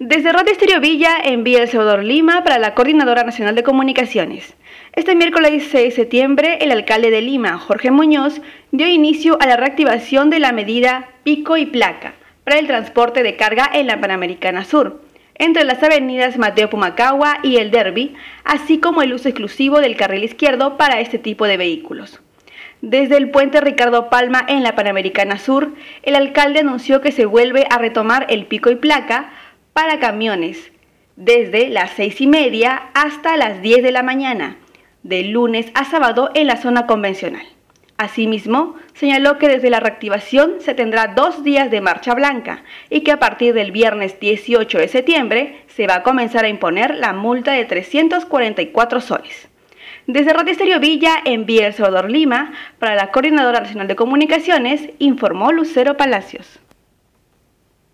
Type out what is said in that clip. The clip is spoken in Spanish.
Desde Radio Estéreo Villa envía El Salvador Lima para la Coordinadora Nacional de Comunicaciones. Este miércoles 6 de septiembre, el alcalde de Lima, Jorge Muñoz, dio inicio a la reactivación de la medida pico y placa para el transporte de carga en la Panamericana Sur, entre las avenidas Mateo Pumacagua y El Derby, así como el uso exclusivo del carril izquierdo para este tipo de vehículos. Desde el puente Ricardo Palma en la Panamericana Sur, el alcalde anunció que se vuelve a retomar el pico y placa para camiones desde las seis y media hasta las 10 de la mañana, de lunes a sábado en la zona convencional. Asimismo, señaló que desde la reactivación se tendrá dos días de marcha blanca y que a partir del viernes 18 de septiembre se va a comenzar a imponer la multa de 344 soles. Desde Radio Estéreo Villa, en Villa El Salvador Lima, para la Coordinadora Nacional de Comunicaciones, informó Lucero Palacios.